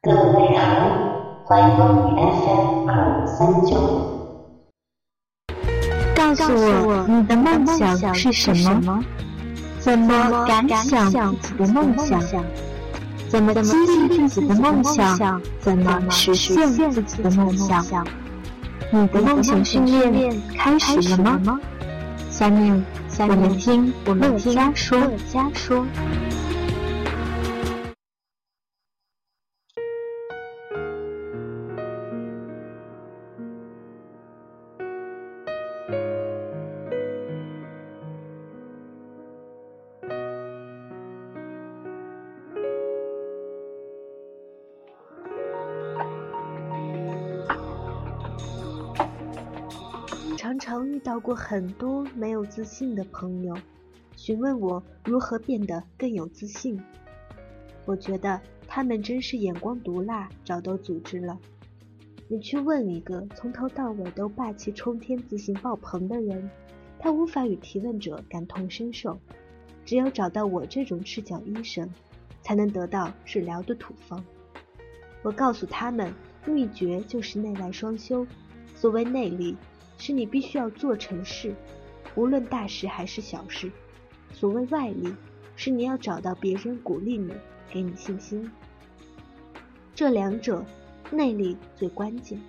各位好，欢迎 FM 二五三九。告诉我你的梦想是什么？怎么敢想自己的梦想？怎么激励自己的梦想？怎么实现自己的梦想？你的梦想训练开始了吗？下面我们听我们家说常遇到过很多没有自信的朋友，询问我如何变得更有自信。我觉得他们真是眼光毒辣，找到组织了。你去问一个从头到尾都霸气冲天、自信爆棚的人，他无法与提问者感同身受。只有找到我这种赤脚医生，才能得到治疗的土方。我告诉他们，秘诀就是内外双修。所谓内力。是你必须要做成事，无论大事还是小事。所谓外力，是你要找到别人鼓励你，给你信心。这两者，内力最关键。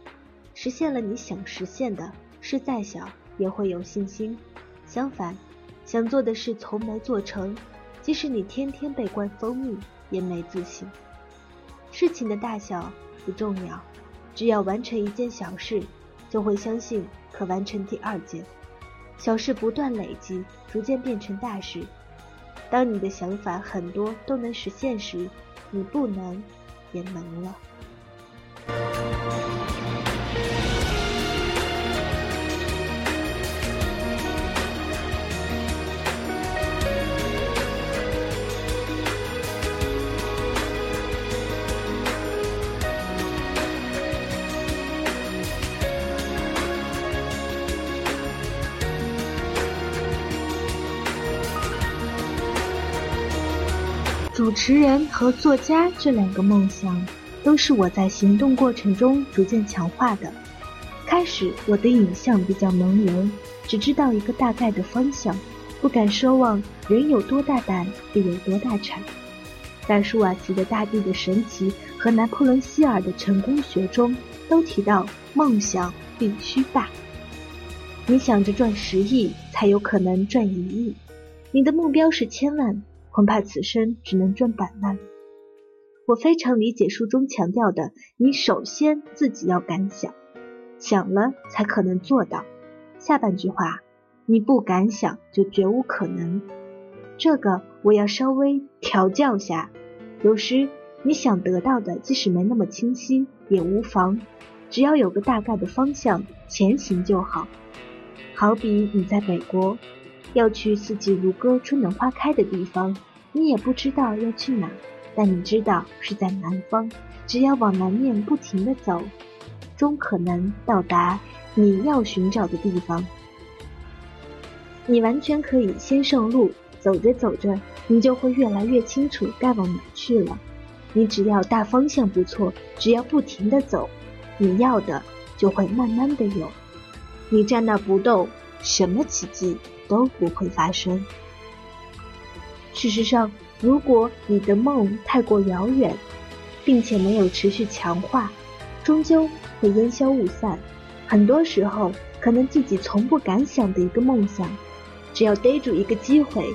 实现了你想实现的事，再小也会有信心。相反，想做的事从没做成，即使你天天被灌蜂蜜，也没自信。事情的大小不重要，只要完成一件小事，就会相信。可完成第二件，小事不断累积，逐渐变成大事。当你的想法很多都能实现时，你不能也能了。主持人和作家这两个梦想，都是我在行动过程中逐渐强化的。开始我的影像比较朦胧，只知道一个大概的方向，不敢奢望人有多大胆就有多大产。在舒瓦茨的《大地的神奇》和拿破仑希尔的成功学中，都提到梦想必须大。你想着赚十亿，才有可能赚一亿。你的目标是千万。恐怕此生只能赚百万。我非常理解书中强调的，你首先自己要敢想，想了才可能做到。下半句话，你不敢想就绝无可能。这个我要稍微调教下。有时你想得到的，即使没那么清晰也无妨，只要有个大概的方向，前行就好。好比你在北国。要去四季如歌、春暖花开的地方，你也不知道要去哪，但你知道是在南方。只要往南面不停地走，终可能到达你要寻找的地方。你完全可以先上路，走着走着，你就会越来越清楚该往哪去了。你只要大方向不错，只要不停地走，你要的就会慢慢的有。你站那不动，什么奇迹？都不会发生。事实上，如果你的梦太过遥远，并且没有持续强化，终究会烟消雾散。很多时候，可能自己从不敢想的一个梦想，只要逮住一个机会，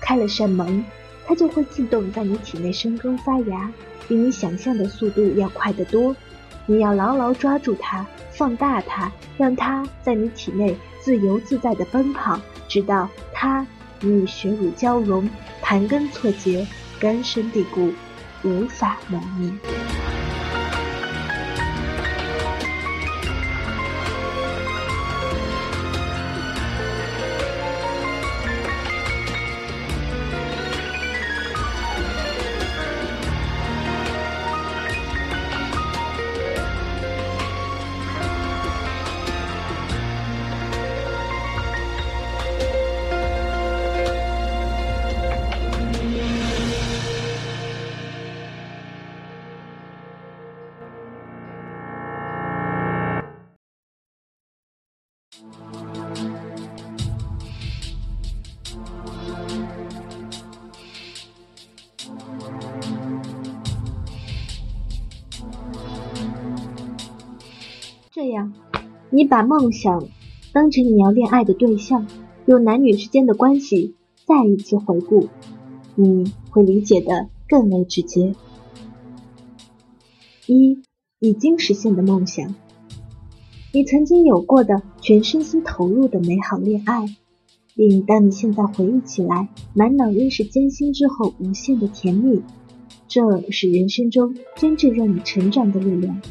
开了扇门，它就会自动在你体内生根发芽，比你想象的速度要快得多。你要牢牢抓住它，放大它，让它在你体内自由自在地奔跑。直到它与血乳交融，盘根错节，根深蒂固，无法磨灭。你把梦想当成你要恋爱的对象，用男女之间的关系再一次回顾，你会理解的更为直接。一已经实现的梦想，你曾经有过的全身心投入的美好恋爱，并当你现在回忆起来，满脑仍是艰辛之后无限的甜蜜，这是人生中真正让你成长的力量。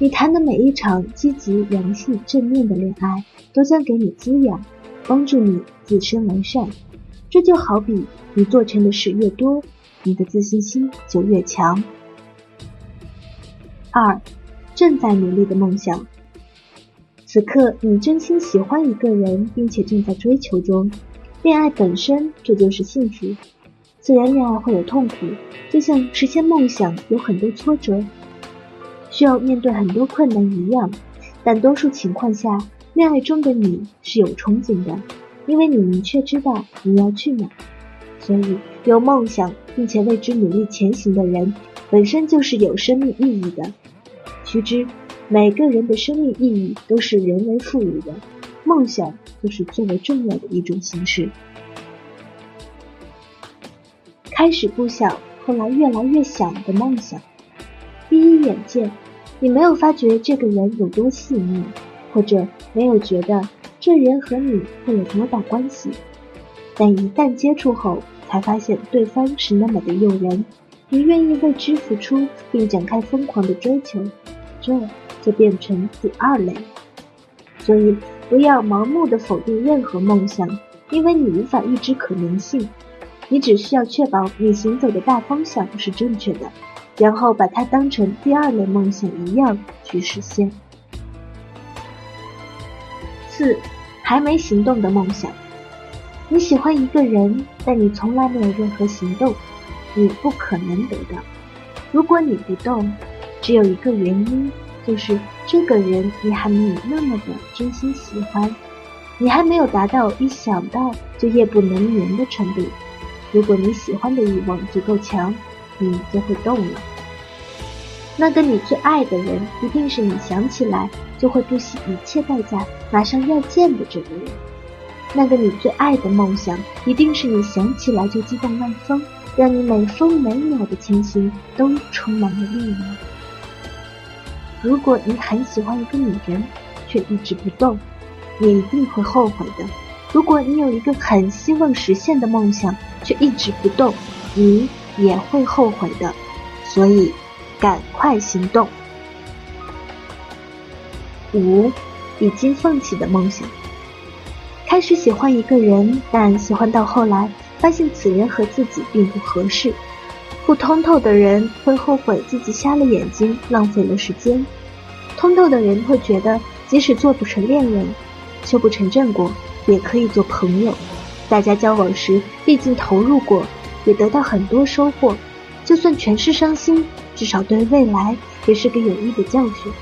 你谈的每一场积极、阳性、正面的恋爱，都将给你滋养，帮助你自身完善。这就好比你做成的事越多，你的自信心就越强。二，正在努力的梦想。此刻你真心喜欢一个人，并且正在追求中。恋爱本身这就是幸福。虽然恋爱会有痛苦，就像实现梦想有很多挫折，需要面对很多困难一样。但多数情况下，恋爱中的你是有憧憬的，因为你明确知道你要去哪。所以，有梦想并且为之努力前行的人。本身就是有生命意义的。须知，每个人的生命意义都是人为赋予的，梦想就是最为重要的一种形式。开始不想，后来越来越想的梦想。第一眼见，你没有发觉这个人有多细腻，或者没有觉得这人和你会有多大关系，但一旦接触后，才发现对方是那么的诱人。你愿意为之付出，并展开疯狂的追求，这就变成第二类。所以，不要盲目的否定任何梦想，因为你无法预知可能性。你只需要确保你行走的大方向是正确的，然后把它当成第二类梦想一样去实现。四，还没行动的梦想。你喜欢一个人，但你从来没有任何行动。你不可能得到。如果你不动，只有一个原因，就是这个人你还没有那么的真心喜欢，你还没有达到一想到就夜不能眠的程度。如果你喜欢的欲望足够强，你就会动了。那个你最爱的人，一定是你想起来就会不惜一切代价马上要见的这个人。那个你最爱的梦想，一定是你想起来就激动万分。让你每分每秒的前行都充满了力量。如果你很喜欢一个女人，却一直不动，你一定会后悔的。如果你有一个很希望实现的梦想，却一直不动，你也会后悔的。所以，赶快行动。五，已经放弃的梦想。开始喜欢一个人，但喜欢到后来。发现此人和自己并不合适，不通透的人会后悔自己瞎了眼睛，浪费了时间；通透的人会觉得，即使做不成恋人，修不成正果，也可以做朋友。大家交往时，毕竟投入过，也得到很多收获。就算全是伤心，至少对未来也是个有益的教训。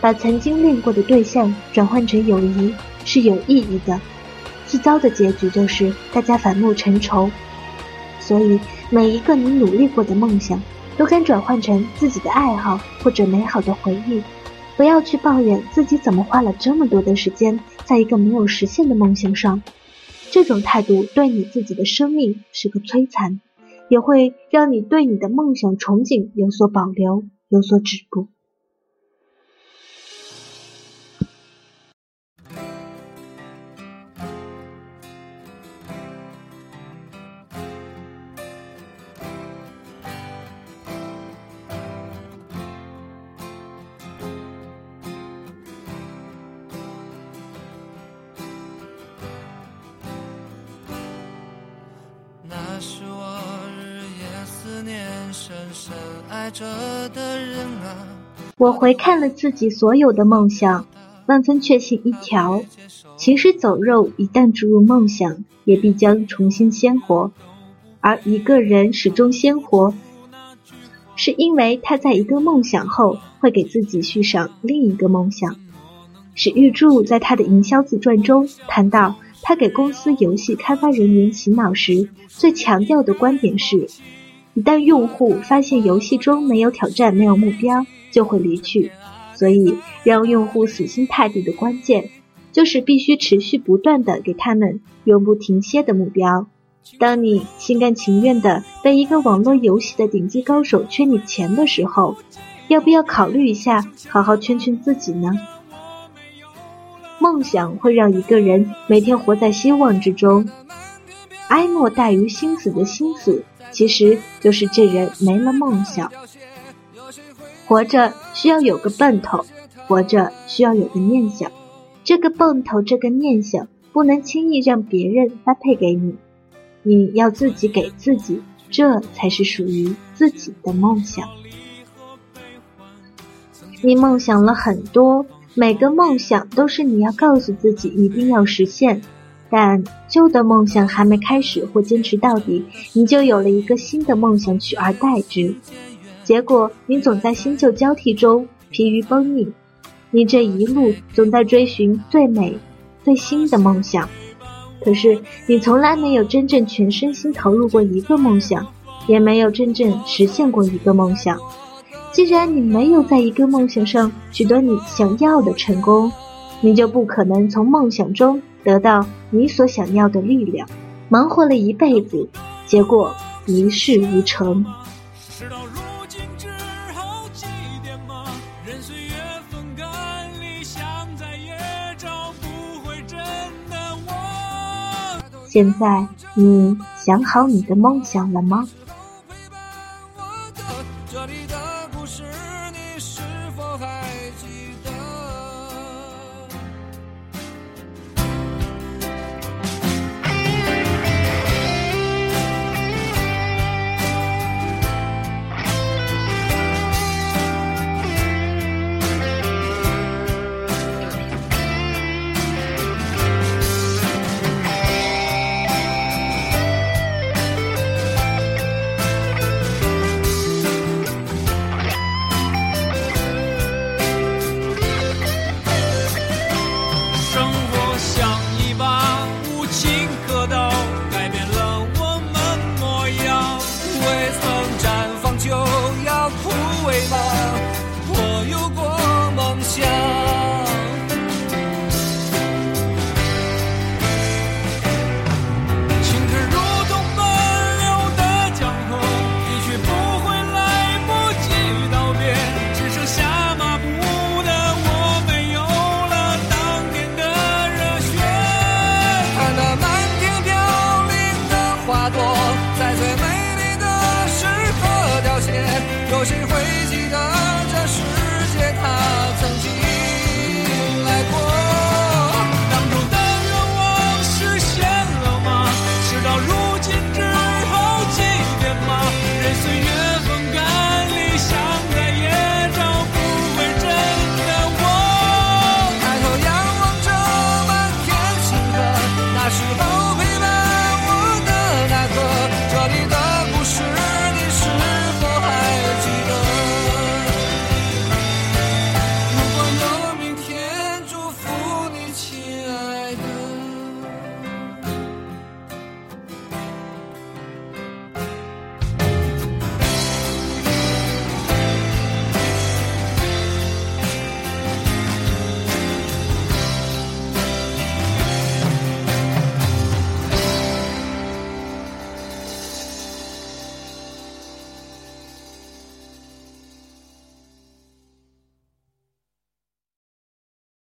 把曾经恋过的对象转换成友谊，是有意义的。最糟的结局就是大家反目成仇，所以每一个你努力过的梦想，都该转换成自己的爱好或者美好的回忆。不要去抱怨自己怎么花了这么多的时间在一个没有实现的梦想上，这种态度对你自己的生命是个摧残，也会让你对你的梦想憧憬有所保留，有所止步。还是我日夜思念深深爱着的人啊我回看了自己所有的梦想，万分确信一条：行尸走肉一旦注入梦想，也必将重新鲜活。而一个人始终鲜活，是因为他在一个梦想后会给自己续上另一个梦想。史玉柱在他的营销自传中谈到，他给公司游戏开发人员洗脑时，最强调的观点是：一旦用户发现游戏中没有挑战、没有目标，就会离去。所以，让用户死心塌地的关键，就是必须持续不断的给他们永不停歇的目标。当你心甘情愿的被一个网络游戏的顶级高手圈你钱的时候，要不要考虑一下，好好圈圈自己呢？梦想会让一个人每天活在希望之中。哀莫大于心死的心死，其实就是这人没了梦想。活着需要有个奔头，活着需要有个念想。这个奔头，这个念想，不能轻易让别人发配给你。你要自己给自己，这才是属于自己的梦想。你梦想了很多，每个梦想都是你要告诉自己一定要实现。但旧的梦想还没开始或坚持到底，你就有了一个新的梦想取而代之，结果你总在新旧交替中疲于奔命。你这一路总在追寻最美、最新的梦想。可是你从来没有真正全身心投入过一个梦想，也没有真正实现过一个梦想。既然你没有在一个梦想上取得你想要的成功，你就不可能从梦想中得到你所想要的力量。忙活了一辈子，结果一事无成。现在你想好你的梦想了吗？